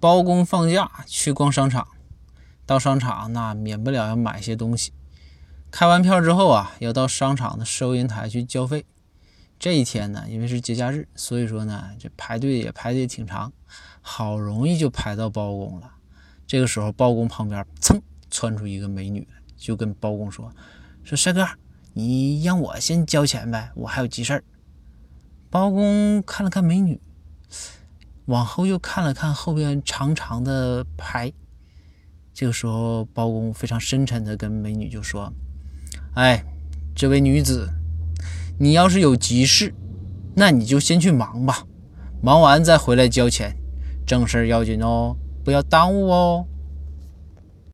包公放假去逛商场，到商场那免不了要买些东西。开完票之后啊，要到商场的收银台去交费。这一天呢，因为是节假日，所以说呢，这排队也排的挺长。好容易就排到包公了。这个时候，包公旁边噌窜出一个美女，就跟包公说：“说帅哥，你让我先交钱呗，我还有急事儿。”包公看了看美女，往后又看了看后边长长的排。这个时候，包公非常深沉的跟美女就说。哎，这位女子，你要是有急事，那你就先去忙吧，忙完再回来交钱，正事要紧哦，不要耽误哦。